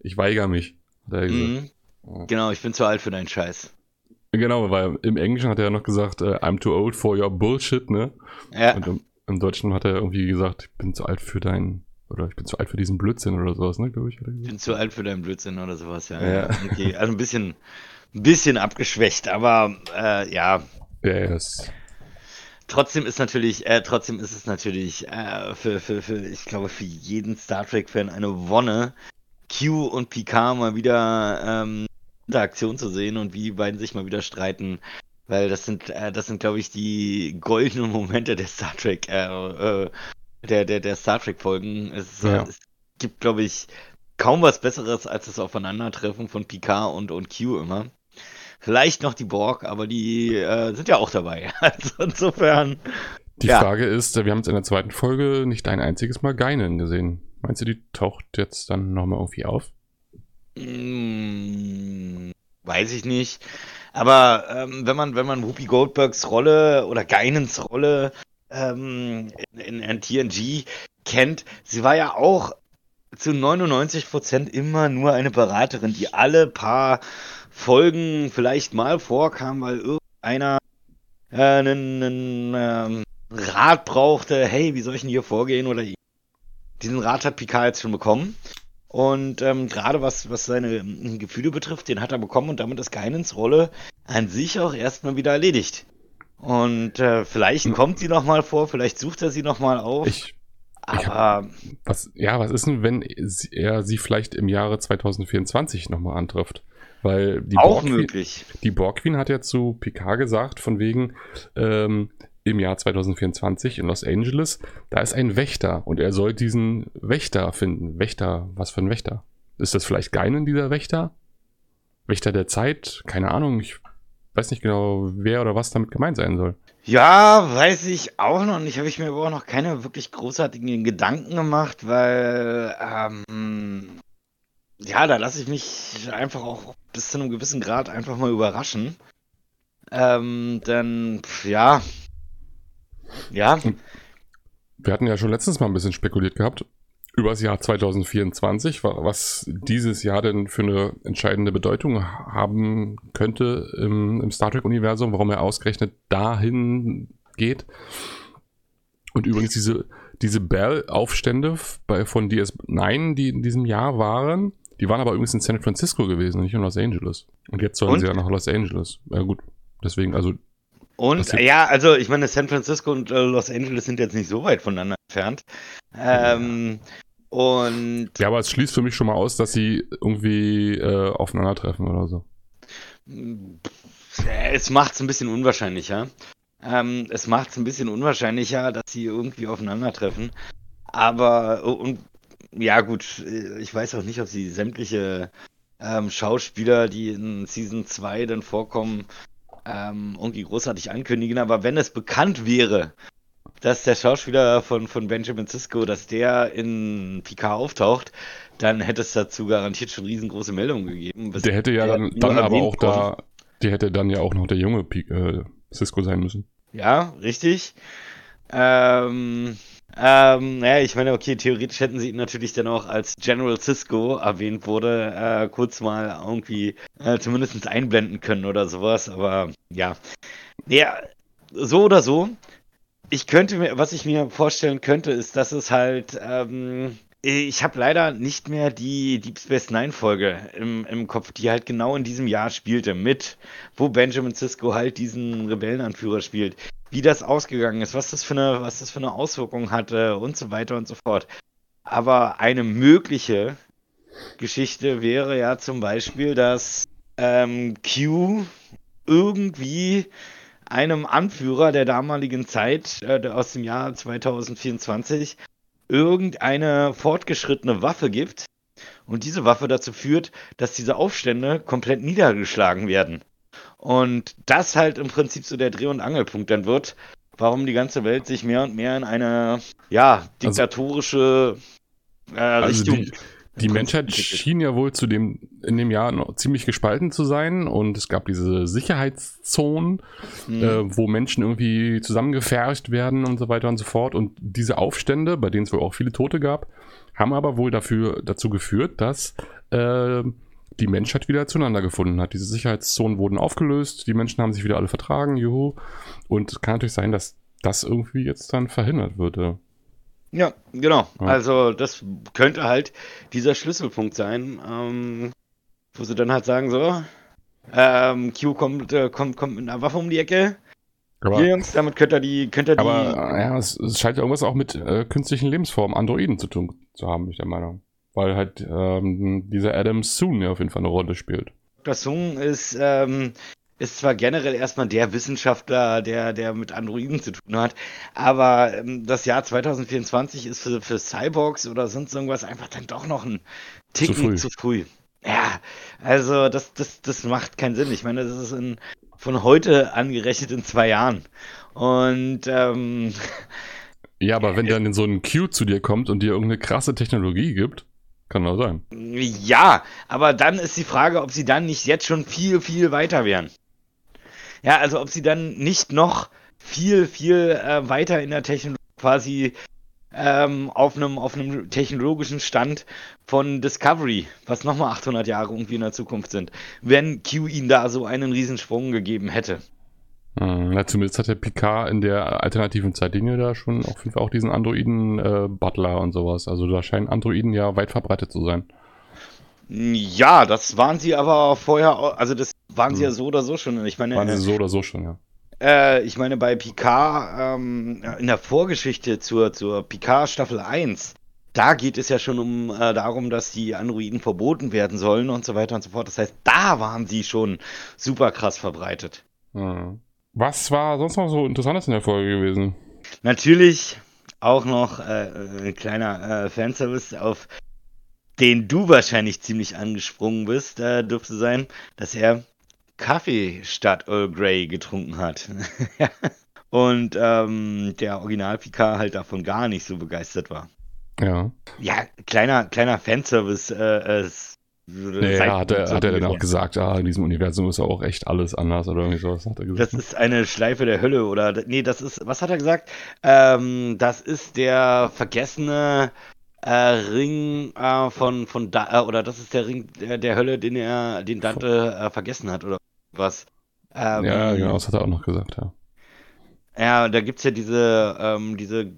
ich weigere mich. Mhm. Genau, ich bin zu alt für deinen Scheiß. Genau, weil im Englischen hat er ja noch gesagt, uh, I'm too old for your bullshit, ne? Ja. Und im, im Deutschen hat er irgendwie gesagt, ich bin zu alt für deinen oder ich bin zu alt für diesen Blödsinn oder sowas, ne, glaube ich. Ich bin zu alt für deinen Blödsinn oder sowas, ja. ja. Okay, also ein bisschen, ein bisschen abgeschwächt, aber äh, ja. Yes. Trotzdem ist natürlich, äh, trotzdem ist es natürlich äh, für, für, für, ich glaube, für jeden Star Trek-Fan eine Wonne, Q und Picard mal wieder ähm, Interaktion zu sehen und wie die beiden sich mal wieder streiten. Weil das sind, äh, das sind, glaube ich, die goldenen Momente der Star Trek äh, äh, der, der, der Star Trek-Folgen. Es, ja. es gibt, glaube ich, kaum was Besseres als das Aufeinandertreffen von Picard und, und Q immer. Vielleicht noch die Borg, aber die äh, sind ja auch dabei. *laughs* Also insofern. Die ja. Frage ist, wir haben jetzt in der zweiten Folge nicht ein einziges Mal Geinen gesehen. Meinst du, die taucht jetzt dann nochmal irgendwie auf? Hm, weiß ich nicht. Aber ähm, wenn man, wenn man Whoopi Goldbergs Rolle oder Geinens Rolle ähm, in, in TNG kennt, sie war ja auch zu 99% immer nur eine Beraterin, die alle paar Folgen vielleicht mal vorkam, weil irgendeiner äh, einen, einen ähm, Rat brauchte, hey, wie soll ich denn hier vorgehen oder diesen Rat hat Picard jetzt schon bekommen. Und ähm, gerade was, was seine ähm, Gefühle betrifft, den hat er bekommen und damit ist Keinens Rolle an sich auch erstmal wieder erledigt. Und äh, vielleicht hm. kommt sie noch mal vor, vielleicht sucht er sie noch mal auf. Ich, aber hab, was, ja, was ist denn, wenn er sie vielleicht im Jahre 2024 noch mal antrifft? Weil die auch Borg möglich. Die Borg Queen hat ja zu Picard gesagt, von wegen, ähm, im Jahr 2024 in Los Angeles. Da ist ein Wächter und er soll diesen Wächter finden. Wächter, was für ein Wächter? Ist das vielleicht Geinen, dieser Wächter? Wächter der Zeit? Keine Ahnung, ich weiß nicht genau, wer oder was damit gemeint sein soll. Ja, weiß ich auch noch nicht. Habe ich mir aber auch noch keine wirklich großartigen Gedanken gemacht, weil ähm, ja, da lasse ich mich einfach auch bis zu einem gewissen Grad einfach mal überraschen. Ähm, denn ja, ja. Wir hatten ja schon letztens mal ein bisschen spekuliert gehabt über das Jahr 2024, was dieses Jahr denn für eine entscheidende Bedeutung haben könnte im, im Star Trek-Universum, warum er ausgerechnet dahin geht. Und übrigens diese, diese Bell-Aufstände von DS9, die in diesem Jahr waren, die waren aber übrigens in San Francisco gewesen, nicht in Los Angeles. Und jetzt sollen und? sie ja nach Los Angeles. Ja gut, deswegen, also und ja, also ich meine, San Francisco und äh, Los Angeles sind jetzt nicht so weit voneinander entfernt. Ähm, und ja, aber es schließt für mich schon mal aus, dass sie irgendwie äh, aufeinandertreffen oder so. Es macht es ein bisschen unwahrscheinlicher. Ähm, es macht es ein bisschen unwahrscheinlicher, dass sie irgendwie aufeinandertreffen. Aber und, ja gut, ich weiß auch nicht, ob sie sämtliche ähm, Schauspieler, die in Season 2 dann vorkommen, ähm, irgendwie großartig ankündigen, aber wenn es bekannt wäre, dass der Schauspieler von, von Benjamin Sisko, dass der in Picard auftaucht, dann hätte es dazu garantiert schon riesengroße Meldungen gegeben. Der hätte ja dann, dann aber auch kommt. da, der hätte dann ja auch noch der junge P äh, Cisco sein müssen. Ja, richtig. Ähm, ähm, naja, ich meine, okay, theoretisch hätten sie ihn natürlich dann auch als General Cisco erwähnt wurde, äh, kurz mal irgendwie äh, zumindest einblenden können oder sowas, aber ja. Ja, so oder so. Ich könnte mir, was ich mir vorstellen könnte, ist, dass es halt, ähm, ich habe leider nicht mehr die Deep Space Nine Folge im, im Kopf, die halt genau in diesem Jahr spielte, mit, wo Benjamin Cisco halt diesen Rebellenanführer spielt wie das ausgegangen ist, was das für eine, was das für eine Auswirkung hatte und so weiter und so fort. Aber eine mögliche Geschichte wäre ja zum Beispiel, dass ähm, Q irgendwie einem Anführer der damaligen Zeit, äh, aus dem Jahr 2024, irgendeine fortgeschrittene Waffe gibt und diese Waffe dazu führt, dass diese Aufstände komplett niedergeschlagen werden. Und das halt im Prinzip so der Dreh- und Angelpunkt dann wird, warum die ganze Welt sich mehr und mehr in eine, ja, also diktatorische äh, also Richtung. Die, die Menschheit schien ja wohl zu dem, in dem Jahr noch ziemlich gespalten zu sein und es gab diese Sicherheitszonen, mhm. äh, wo Menschen irgendwie zusammengefercht werden und so weiter und so fort. Und diese Aufstände, bei denen es wohl auch viele Tote gab, haben aber wohl dafür, dazu geführt, dass äh, die Menschheit wieder zueinander gefunden hat. Diese Sicherheitszonen wurden aufgelöst, die Menschen haben sich wieder alle vertragen, juhu. Und es kann natürlich sein, dass das irgendwie jetzt dann verhindert würde. Ja, genau. Ja. Also das könnte halt dieser Schlüsselpunkt sein, ähm, wo sie dann halt sagen so, ähm, Q kommt, äh, kommt, kommt mit einer Waffe um die Ecke. Aber, Hier, Jungs, damit könnt ihr die, könnt ihr die. Aber ja, es, es scheint irgendwas auch mit äh, künstlichen Lebensformen, Androiden zu tun zu haben, bin ich der Meinung weil halt ähm, dieser Adam Soon ja auf jeden Fall eine Rolle spielt. Dr. Soon ist, ähm, ist zwar generell erstmal der Wissenschaftler, der, der mit Androiden zu tun hat, aber ähm, das Jahr 2024 ist für, für Cyborgs oder sonst irgendwas einfach dann doch noch ein Ticken zu früh. Zu früh. Ja, also das, das, das macht keinen Sinn. Ich meine, das ist in, von heute angerechnet in zwei Jahren. Und ähm, ja, aber wenn dann so ein Q zu dir kommt und dir irgendeine krasse Technologie gibt, kann auch sein. Ja, aber dann ist die Frage, ob sie dann nicht jetzt schon viel, viel weiter wären. Ja, also ob sie dann nicht noch viel, viel äh, weiter in der Technologie quasi ähm, auf einem auf technologischen Stand von Discovery, was nochmal 800 Jahre irgendwie in der Zukunft sind, wenn Q ihnen da so einen Riesensprung gegeben hätte. Hm, na, zumindest hat der Picard in der alternativen Zeitlinie da schon auf jeden Fall auch diesen Androiden-Butler äh, und sowas. Also da scheinen Androiden ja weit verbreitet zu sein. Ja, das waren sie aber vorher, also das waren sie ja hm. so oder so schon. Ich meine, waren sie so oder so schon, ja. Äh, ich meine, bei Picard ähm, in der Vorgeschichte zur, zur Picard Staffel 1, da geht es ja schon um äh, darum, dass die Androiden verboten werden sollen und so weiter und so fort. Das heißt, da waren sie schon super krass verbreitet. Mhm. Was war sonst noch so Interessantes in der Folge gewesen? Natürlich auch noch äh, ein kleiner äh, Fanservice, auf den du wahrscheinlich ziemlich angesprungen bist, äh, dürfte sein, dass er Kaffee statt Earl Grey getrunken hat. *laughs* Und ähm, der Original Picard halt davon gar nicht so begeistert war. Ja. Ja, kleiner, kleiner Fanservice. Äh, äh, Nee, hat er, hat er dann auch gesagt, ah, in diesem Universum ist auch echt alles anders oder irgendwie sowas hat er gesagt. Das ist eine Schleife der Hölle oder nee, das ist, was hat er gesagt? Ähm, das ist der vergessene äh, Ring äh, von, von da, äh, oder das ist der Ring der, der Hölle, den er, den Dante äh, vergessen hat oder was. Ähm, ja, genau, das hat er auch noch gesagt, ja. Ja, da gibt es ja diese, ähm, diese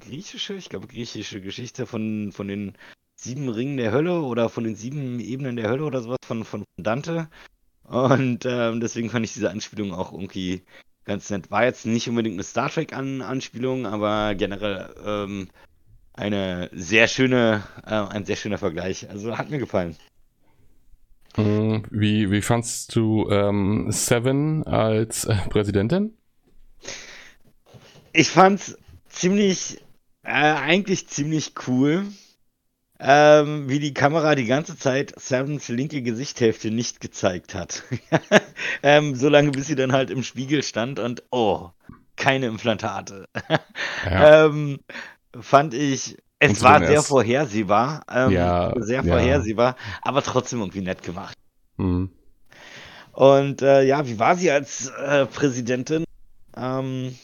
griechische, ich glaube griechische Geschichte von, von den sieben Ringen der Hölle oder von den sieben Ebenen der Hölle oder sowas von, von Dante. Und ähm, deswegen fand ich diese Anspielung auch irgendwie ganz nett. War jetzt nicht unbedingt eine Star Trek-Anspielung, aber generell ähm, eine sehr schöne, äh, ein sehr schöner Vergleich. Also hat mir gefallen. Hm, wie, wie fandst du ähm, Seven als äh, Präsidentin? Ich fand's ziemlich, äh, eigentlich ziemlich cool ähm, wie die Kamera die ganze Zeit Sevens linke Gesichtshälfte nicht gezeigt hat. *laughs* ähm, solange bis sie dann halt im Spiegel stand und oh, keine Implantate. *laughs* Ja. ähm, fand ich, es war sehr vorhersehbar, ähm, ja, sehr vorhersehbar, ja. aber trotzdem irgendwie nett gemacht. Mhm. Und äh, ja, wie war sie als äh, Präsidentin? Ähm,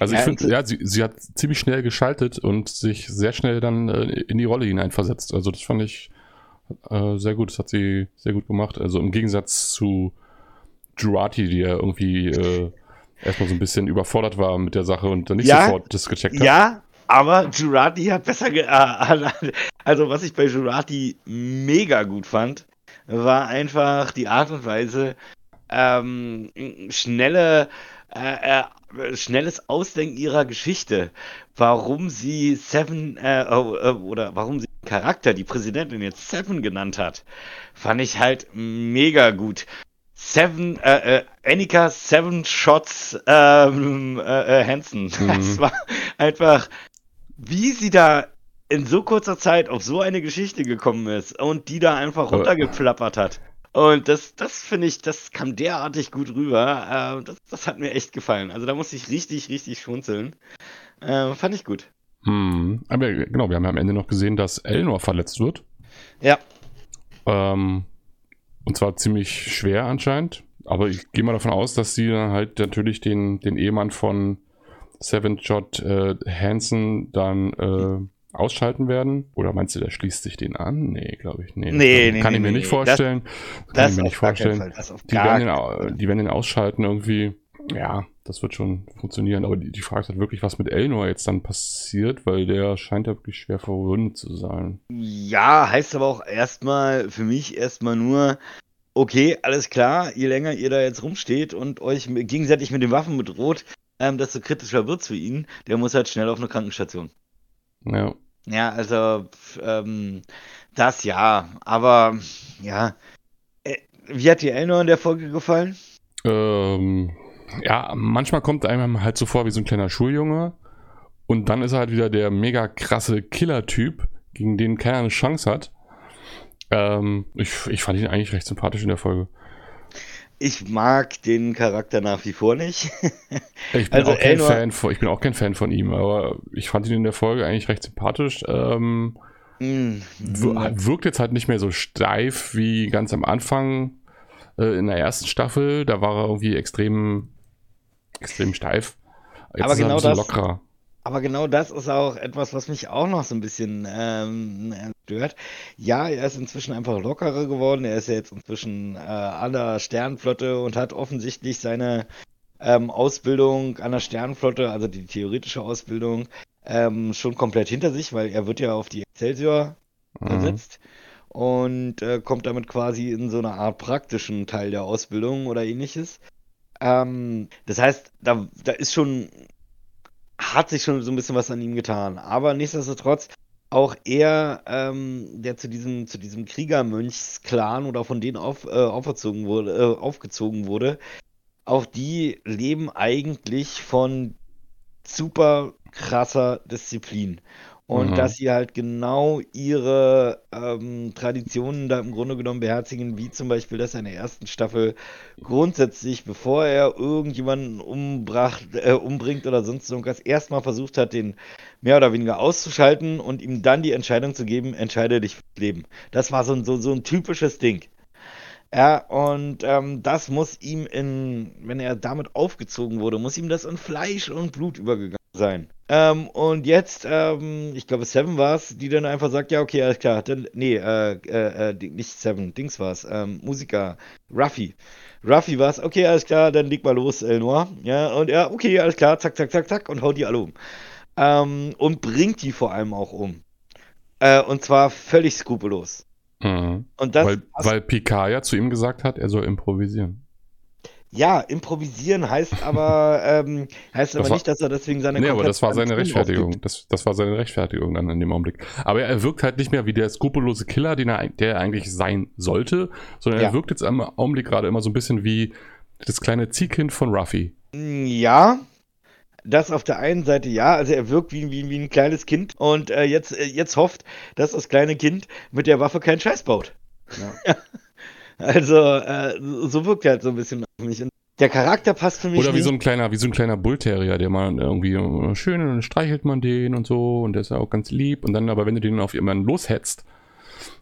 also ich finde, ja, sie, sie hat ziemlich schnell geschaltet und sich sehr schnell dann äh, in die Rolle hineinversetzt. Also das fand ich äh, sehr gut. Das hat sie sehr gut gemacht. Also im Gegensatz zu Jurati, die ja irgendwie äh, erstmal so ein bisschen überfordert war mit der Sache und dann nicht ja, sofort das gecheckt hat. Ja, aber Jurati hat besser ge äh, *laughs* Also was ich bei Jurati mega gut fand, war einfach die Art und Weise, ähm, schnelle äh, äh, schnelles Ausdenken ihrer Geschichte, warum sie Seven äh, äh, oder warum sie den Charakter, die Präsidentin jetzt Seven genannt hat, fand ich halt mega gut. Seven, äh, äh, Annika Seven Shots ähm, äh, äh, Hansen. *laughs* Mhm. Das war einfach, wie sie da in so kurzer Zeit auf so eine Geschichte gekommen ist und die da einfach runtergeplappert hat. Und das, das finde ich, das kam derartig gut rüber. Äh, das, das, hat mir echt gefallen. Also da musste ich richtig, richtig schmunzeln. Äh, fand ich gut. Hm. Aber genau, wir haben ja am Ende noch gesehen, dass Elnor verletzt wird. Ja. Ähm, und zwar ziemlich schwer anscheinend. Aber ich gehe mal davon aus, dass sie dann halt natürlich den, den Ehemann von Seven Shot äh, Hansen dann äh, ausschalten werden? Oder meinst du, der schließt sich den an? Nee, glaube ich. Nee, nee, nee kann nee, ich mir nee, nicht vorstellen. Das, kann ich mir nicht vorstellen. Die werden, den, die werden den ausschalten irgendwie. Ja, das wird schon funktionieren. Aber die, die Frage ist halt wirklich, was mit Elnor jetzt dann passiert, weil der scheint ja wirklich schwer verwundet zu sein. Ja, heißt aber auch erstmal, für mich erstmal nur, okay, alles klar, je länger ihr da jetzt rumsteht und euch gegenseitig mit den Waffen bedroht, ähm, desto kritischer wird es für ihn. Der muss halt schnell auf eine Krankenstation. Ja. Ja, also ähm, das ja, aber ja. Äh, wie hat dir Elnor in der Folge gefallen? Ähm, ja, manchmal kommt einem halt so vor wie so ein kleiner Schuljunge und dann ist er halt wieder der mega krasse Killer-Typ, gegen den keiner eine Chance hat. Ähm, ich, ich fand ihn eigentlich recht sympathisch in der Folge. Ich mag den Charakter nach wie vor nicht. *laughs* ich, bin also auch kein Fan von, ich bin auch kein Fan von ihm, aber ich fand ihn in der Folge eigentlich recht sympathisch. Ähm, mm, wirkt jetzt halt nicht mehr so steif wie ganz am Anfang äh, in der ersten Staffel. Da war er irgendwie extrem, extrem steif. Jetzt aber genau das, lockerer. Aber genau das ist auch etwas, was mich auch noch so ein bisschen ähm, stört. Ja, er ist inzwischen einfach lockerer geworden. Er ist ja jetzt inzwischen äh, an der Sternflotte und hat offensichtlich seine ähm, Ausbildung an der Sternflotte, also die theoretische Ausbildung, ähm, schon komplett hinter sich, weil er wird ja auf die Excelsior mhm. versetzt und äh, kommt damit quasi in so eine Art praktischen Teil der Ausbildung oder ähnliches. Ähm, das heißt, da, da ist schon hat sich schon so ein bisschen was an ihm getan. Aber nichtsdestotrotz, auch er, ähm, der zu diesem, zu diesem Kriegermönchsklan oder von denen auf, äh, auferzogen wurde, äh, aufgezogen wurde, auch die leben eigentlich von super krasser Disziplin. Und Mhm. dass sie halt genau ihre ähm, Traditionen da im Grunde genommen beherzigen, wie zum Beispiel das in der ersten Staffel grundsätzlich, bevor er irgendjemanden umbracht, äh, umbringt oder sonst irgendwas, erstmal versucht hat, den mehr oder weniger auszuschalten und ihm dann die Entscheidung zu geben, entscheide dich fürs Leben. Das war so ein, so, so ein typisches Ding. Ja, und ähm, das muss ihm in, wenn er damit aufgezogen wurde, muss ihm das in Fleisch und Blut übergegangen sein. Ähm, und jetzt, ähm, ich glaube Seven war es, die dann einfach sagt, ja, okay, alles klar, dann, nee, äh, äh, äh, nicht Seven, Dings war es, ähm, Musiker, Ruffy. Ruffy war es, okay, alles klar, dann leg mal los, Elnoir. Ja, und er, okay, alles klar, zack, zack, zack, zack, und haut die alle um. Ähm, und bringt die vor allem auch um. Äh, und zwar völlig skrupellos. Mhm. Und das weil, weil Picard ja zu ihm gesagt hat, er soll improvisieren. Ja, improvisieren heißt *laughs* aber, ähm, heißt Das aber war- nicht, dass er deswegen seine Nee, aber das war seine Rechtfertigung. Das, das war seine Rechtfertigung dann in dem Augenblick. Aber er wirkt halt nicht mehr wie der skrupellose Killer, den er, der er eigentlich sein sollte, sondern Ja. er wirkt jetzt im Augenblick gerade immer so ein bisschen wie das kleine Ziehkind von Ruffy. Ja, das auf der einen Seite ja, also er wirkt wie, wie, wie ein kleines Kind und äh, jetzt, äh, jetzt hofft, dass das kleine Kind mit der Waffe keinen Scheiß baut. *laughs* Also, äh, so wirkt er halt so ein bisschen auf mich. Und der Charakter passt für mich Oder wie nicht. so ein kleiner, wie so ein kleiner Bullterrier, der mal irgendwie äh, schön und dann streichelt man den und so und der ist ja auch ganz lieb und dann aber wenn du den auf jemanden loshetzt,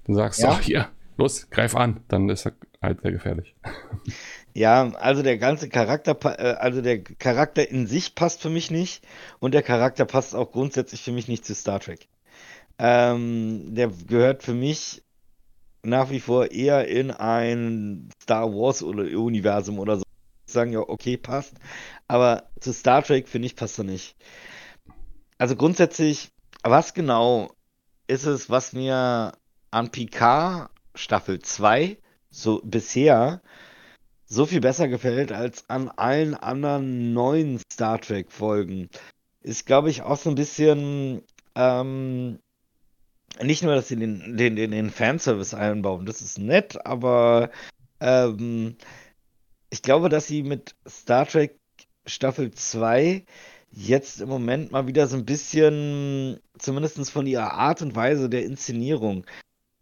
dann sagst du, Ja. ach hier, los, greif an, dann ist er halt sehr gefährlich. *laughs* Ja, also der ganze Charakter, äh, also der Charakter in sich passt für mich nicht und der Charakter passt auch grundsätzlich für mich nicht zu Star Trek. Ähm, der gehört für mich nach wie vor eher in ein Star Wars oder Universum oder so. Sagen ja, okay, passt. Aber zu Star Trek finde ich passt er nicht. Also grundsätzlich, was genau ist es, was mir an Picard Staffel 2 so bisher so viel besser gefällt als an allen anderen neuen Star Trek Folgen. Ist, glaube ich, auch so ein bisschen ähm, nicht nur, dass sie den, den, den, den Fanservice einbauen, das ist nett, aber ähm, ich glaube, dass sie mit Star Trek Staffel 2 jetzt im Moment mal wieder so ein bisschen, zumindest von ihrer Art und Weise der Inszenierung,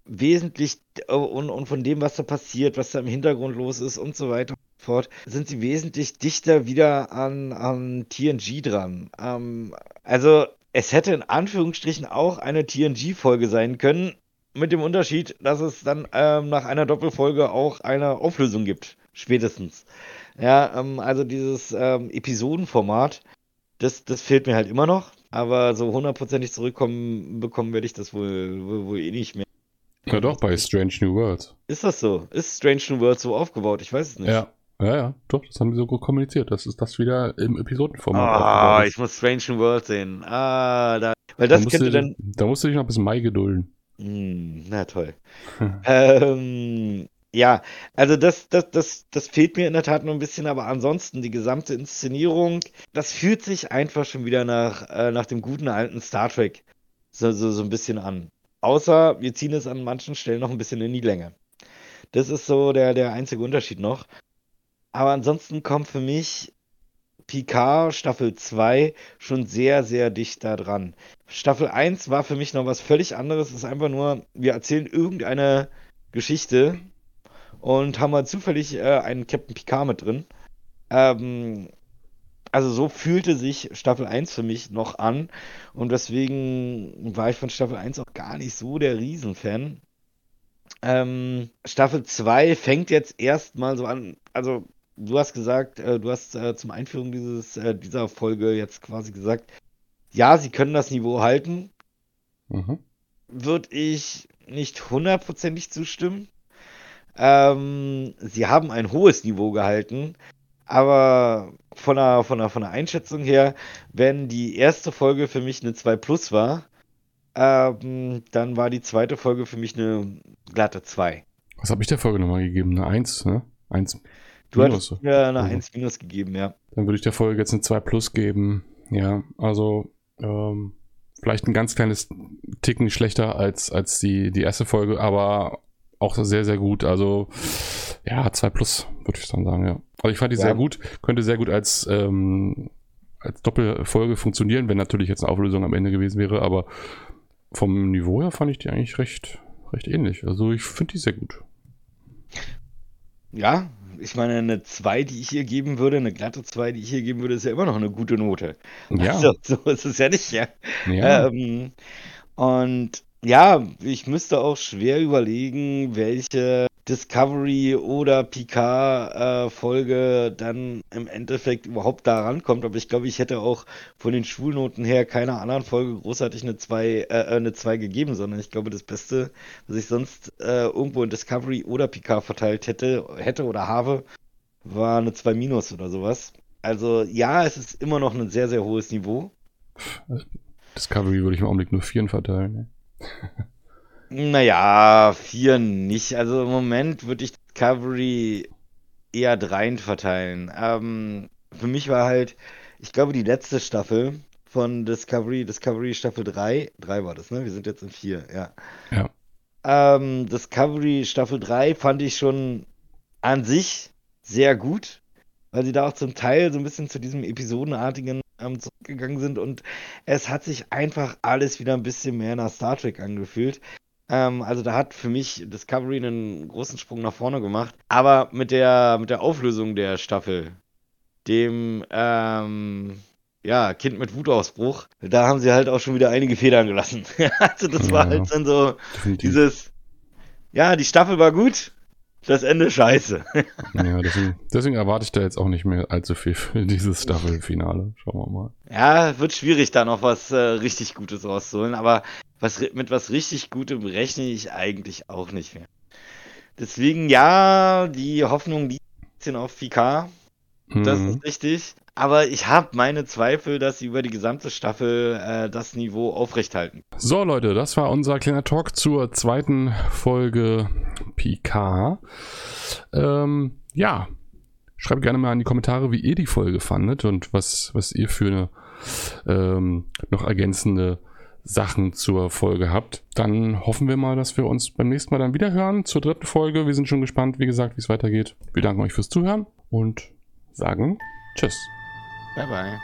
wesentlich äh, und, und von dem, was da passiert, was da im Hintergrund los ist und so weiter und so fort, sind sie wesentlich dichter wieder an, an TNG dran. Ähm, also es hätte in Anführungsstrichen auch eine TNG-Folge sein können, mit dem Unterschied, dass es dann ähm, nach einer Doppelfolge auch eine Auflösung gibt, spätestens. Ja, ähm, also dieses ähm, Episodenformat, das, das fehlt mir halt immer noch, aber so hundertprozentig zurückkommen bekommen werde ich das wohl, wohl, wohl eh nicht mehr. Ja doch, bei Strange New Worlds. Ist das so? Ist Strange New World so aufgebaut? Ich weiß es nicht. Ja. Ja, ja, doch, das haben die so gut kommuniziert, dass es das wieder im Episodenformat Ah, ich ist. muss Strange New World sehen. Ah, da. Weil Da das musst, könnte du, dann. da musst du dich noch bis Mai gedulden. Hm, na toll. *laughs* Ähm, ja, also das, das, das, das fehlt mir in der Tat nur ein bisschen, aber ansonsten die gesamte Inszenierung, das fühlt sich einfach schon wieder nach, äh, nach dem guten alten Star Trek so, so, so ein bisschen an. Außer wir ziehen es an manchen Stellen noch ein bisschen in die Länge. Das ist so der, der einzige Unterschied noch. Aber ansonsten kommt für mich Picard Staffel 2 schon sehr, sehr dicht da dran. Staffel 1 war für mich noch was völlig anderes. Es ist einfach nur, wir erzählen irgendeine Geschichte und haben halt zufällig äh, einen Captain Picard mit drin. Ähm, also so fühlte sich Staffel 1 für mich noch an und deswegen war ich von Staffel 1 auch gar nicht so der Riesenfan. Ähm, Staffel 2 fängt jetzt erstmal so an, also du hast gesagt, äh, du hast äh, zum Einführung dieses, äh, dieser Folge jetzt quasi gesagt, ja, sie können das Niveau halten, Mhm. würde ich nicht hundertprozentig zustimmen. Ähm, sie haben ein hohes Niveau gehalten, aber von der, von der, von der Einschätzung her, wenn die erste Folge für mich eine 2 Plus war, ähm, dann war die zweite Folge für mich eine glatte 2. Was habe ich der Folge nochmal gegeben? Eine 1, ne? 1 Du minus. hattest mir eine Mhm. 1 Minus gegeben, ja. Dann würde ich der Folge jetzt eine 2 Plus geben. Ja, also ähm, vielleicht ein ganz kleines Ticken schlechter als, als die, die erste Folge, aber auch sehr, sehr gut. Also Ja, 2 plus, würde ich dann sagen, ja. Aber ich fand die ja. sehr gut, könnte sehr gut als, ähm, als Doppelfolge funktionieren, wenn natürlich jetzt eine Auflösung am Ende gewesen wäre, aber vom Niveau her fand ich die eigentlich recht, recht ähnlich. Also ich finde die sehr gut. Ja, ich meine, eine 2, die ich hier geben würde, eine glatte 2, die ich hier geben würde, ist ja immer noch eine gute Note. Ja. *laughs* Also, so ist es ja nicht, ja. ja. Ähm, und ja, ich müsste auch schwer überlegen, welche Discovery oder Picard-Folge äh, dann im Endeffekt überhaupt da rankommt. Aber ich glaube, ich hätte auch von den Schulnoten her keiner anderen Folge großartig eine 2 äh, äh, eine 2 gegeben, sondern ich glaube, das Beste, was ich sonst äh, irgendwo in Discovery oder Picard verteilt hätte, hätte oder habe, war eine 2 minus oder sowas. Also ja, es ist immer noch ein sehr, sehr hohes Niveau. Discovery würde ich im Augenblick nur 4 verteilen. Ne? *laughs* Naja, vier nicht. Also im Moment würde ich Discovery eher dreien verteilen. Ähm, für mich war halt, ich glaube, die letzte Staffel von Discovery, Discovery Staffel 3, 3 war das, ne? Wir sind jetzt in 4, ja. Ja. Ähm, Discovery Staffel 3 fand ich schon an sich sehr gut, weil sie da auch zum Teil so ein bisschen zu diesem episodenartigen ähm, zurückgegangen sind und es hat sich einfach alles wieder ein bisschen mehr nach Star Trek angefühlt. Ähm, also da hat für mich Discovery einen großen Sprung nach vorne gemacht. Aber mit der, mit der Auflösung der Staffel, dem ähm, ja, Kind mit Wutausbruch, da haben sie halt auch schon wieder einige Federn gelassen. *laughs* also das ja, war halt dann so definitiv. dieses, ja, die Staffel war gut, das Ende scheiße. ja, deswegen, deswegen, erwarte ich da jetzt auch nicht mehr allzu viel für dieses Staffelfinale. Schauen wir mal. Ja, wird schwierig, da noch was äh, richtig Gutes rauszuholen, aber was, mit was richtig Gutem rechne ich eigentlich auch nicht mehr. Deswegen, ja, die Hoffnung liegt ein bisschen auf Picard. Das mhm. ist richtig. Aber ich habe meine Zweifel, dass sie über die gesamte Staffel äh, das Niveau aufrechthalten. So, Leute, das war unser kleiner Talk zur zweiten Folge PK. Ähm, ja, schreibt gerne mal in die Kommentare, wie ihr die Folge fandet und was, was ihr für eine ähm, noch ergänzende Sachen zur Folge habt. Dann hoffen wir mal, dass wir uns beim nächsten Mal dann wieder hören zur dritten Folge. Wir sind schon gespannt, wie gesagt, wie es weitergeht. Wir danken euch fürs Zuhören und sagen Tschüss. Bye bye.